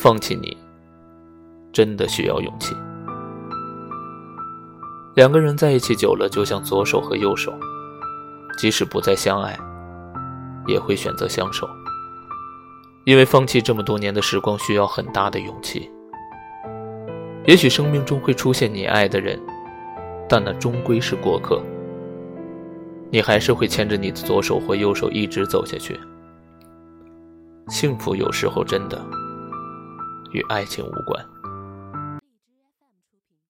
放弃你，真的需要勇气。两个人在一起久了，就像左手和右手，即使不再相爱，也会选择相守。因为放弃这么多年的时光需要很大的勇气。也许生命中会出现你爱的人，但那终归是过客。你还是会牵着你的左手或右手一直走下去。幸福有时候真的与爱情无关。